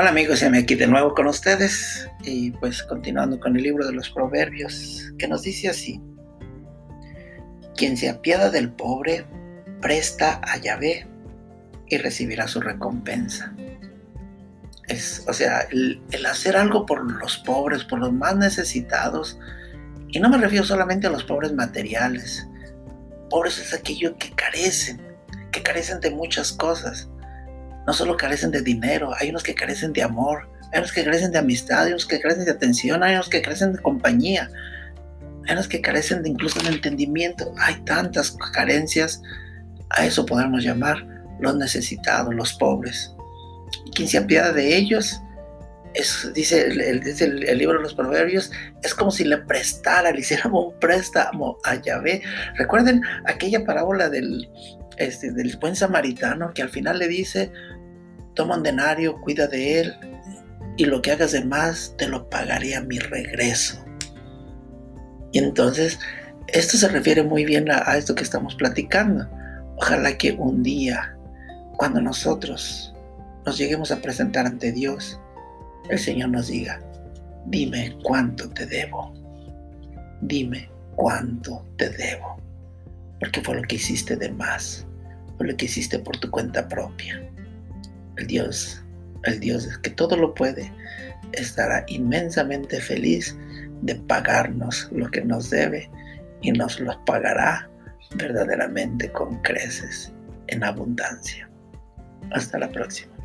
Hola amigos, me aquí de nuevo con ustedes. Y pues continuando con el libro de los proverbios que nos dice así, quien se apiada del pobre, presta a Yahvé y recibirá su recompensa. Es, o sea, el, el hacer algo por los pobres, por los más necesitados, y no me refiero solamente a los pobres materiales, pobres es aquellos que carecen, que carecen de muchas cosas no solo carecen de dinero, hay unos que carecen de amor, hay unos que carecen de amistad, hay unos que carecen de atención, hay unos que carecen de compañía, hay unos que carecen de incluso de entendimiento. Hay tantas carencias, a eso podemos llamar los necesitados, los pobres. Y quien se apiada de ellos, es, dice, el, el, libro de los proverbios, es como si le prestara, le hiciéramos un préstamo a Yahvé. Recuerden aquella parábola del, este, del buen samaritano que al final le dice, toma un denario, cuida de él, y lo que hagas de más te lo pagaré a mi regreso. Y entonces, esto se refiere muy bien a, a esto que estamos platicando. Ojalá que un día, cuando nosotros nos lleguemos a presentar ante Dios, el Señor nos diga, dime cuánto te debo. Dime cuánto te debo. Porque fue lo que hiciste de más. Fue lo que hiciste por tu cuenta propia el Dios, el Dios que todo lo puede, estará inmensamente feliz de pagarnos lo que nos debe y nos lo pagará verdaderamente con creces en abundancia. Hasta la próxima.